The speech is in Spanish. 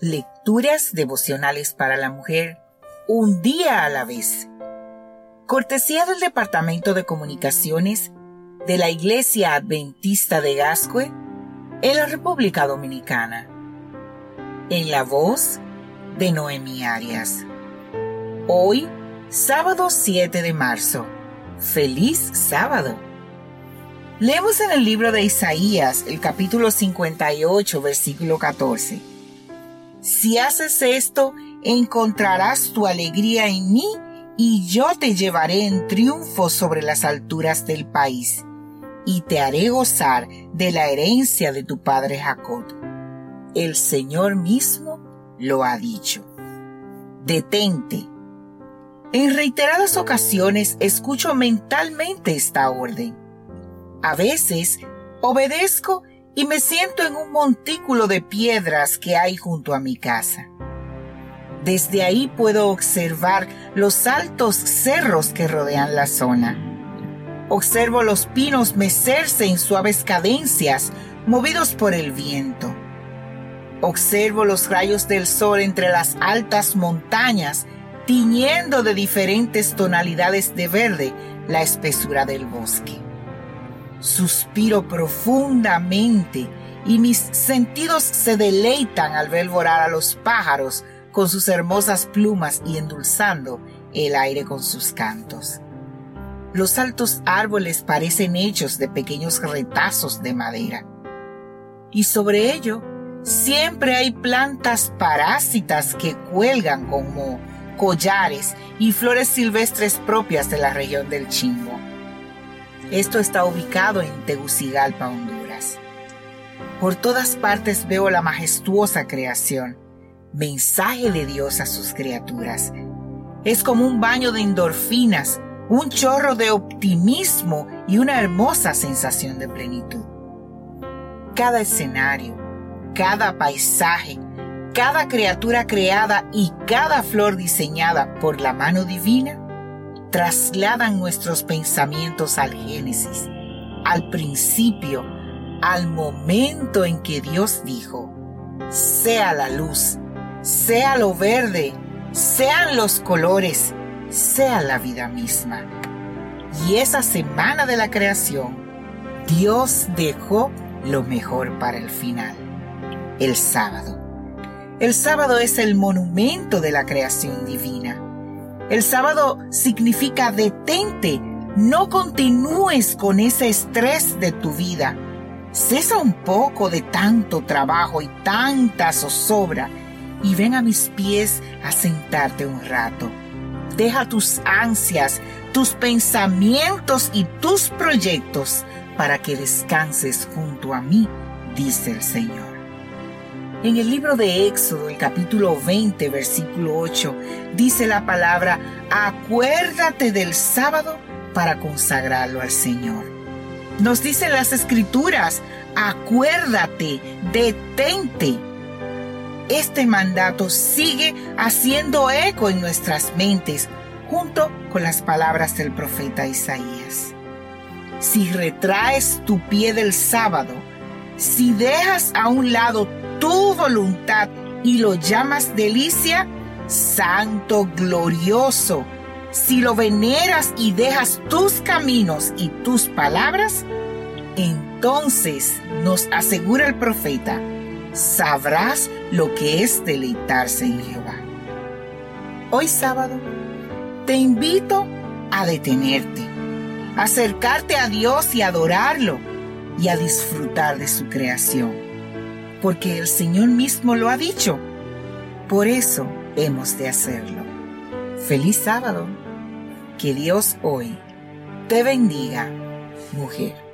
Lecturas devocionales para la mujer, un día a la vez. Cortesía del Departamento de Comunicaciones de la Iglesia Adventista de Gascue en la República Dominicana. En la voz de Noemi Arias. Hoy, sábado 7 de marzo. Feliz sábado. Leemos en el libro de Isaías, el capítulo 58, versículo 14. Si haces esto, encontrarás tu alegría en mí y yo te llevaré en triunfo sobre las alturas del país y te haré gozar de la herencia de tu padre Jacob. El Señor mismo lo ha dicho. Detente. En reiteradas ocasiones escucho mentalmente esta orden a veces obedezco y me siento en un montículo de piedras que hay junto a mi casa. Desde ahí puedo observar los altos cerros que rodean la zona. Observo los pinos mecerse en suaves cadencias movidos por el viento. Observo los rayos del sol entre las altas montañas, tiñendo de diferentes tonalidades de verde la espesura del bosque. Suspiro profundamente y mis sentidos se deleitan al ver volar a los pájaros con sus hermosas plumas y endulzando el aire con sus cantos. Los altos árboles parecen hechos de pequeños retazos de madera. Y sobre ello siempre hay plantas parásitas que cuelgan como collares y flores silvestres propias de la región del Chimbo. Esto está ubicado en Tegucigalpa, Honduras. Por todas partes veo la majestuosa creación, mensaje de Dios a sus criaturas. Es como un baño de endorfinas, un chorro de optimismo y una hermosa sensación de plenitud. Cada escenario, cada paisaje, cada criatura creada y cada flor diseñada por la mano divina trasladan nuestros pensamientos al Génesis, al principio, al momento en que Dios dijo, sea la luz, sea lo verde, sean los colores, sea la vida misma. Y esa semana de la creación, Dios dejó lo mejor para el final, el sábado. El sábado es el monumento de la creación divina el sábado significa detente, no continúes con ese estrés de tu vida. Cesa un poco de tanto trabajo y tanta zozobra y ven a mis pies a sentarte un rato. Deja tus ansias, tus pensamientos y tus proyectos para que descanses junto a mí, dice el Señor. En el libro de Éxodo, el capítulo 20, versículo 8, dice la palabra, acuérdate del sábado para consagrarlo al Señor. Nos dicen las escrituras, acuérdate, detente. Este mandato sigue haciendo eco en nuestras mentes junto con las palabras del profeta Isaías. Si retraes tu pie del sábado, si dejas a un lado voluntad y lo llamas delicia, santo, glorioso. Si lo veneras y dejas tus caminos y tus palabras, entonces nos asegura el profeta, sabrás lo que es deleitarse en Jehová. Hoy sábado, te invito a detenerte, acercarte a Dios y adorarlo y a disfrutar de su creación porque el Señor mismo lo ha dicho. Por eso hemos de hacerlo. Feliz sábado. Que Dios hoy te bendiga, mujer.